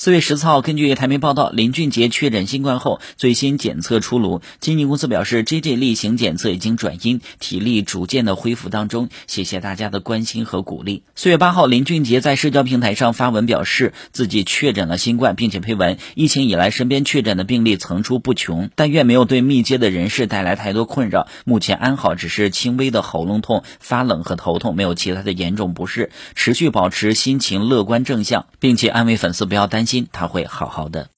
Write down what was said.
四月十四号，根据台媒报道，林俊杰确诊新冠后最新检测出炉。经纪公司表示，JJ 例行检测已经转阴，体力逐渐的恢复当中。谢谢大家的关心和鼓励。四月八号，林俊杰在社交平台上发文表示自己确诊了新冠，并且配文：疫情以来，身边确诊的病例层出不穷，但愿没有对密接的人士带来太多困扰。目前安好，只是轻微的喉咙痛、发冷和头痛，没有其他的严重不适。持续保持心情乐观正向，并且安慰粉丝不要担心。心他会好好的。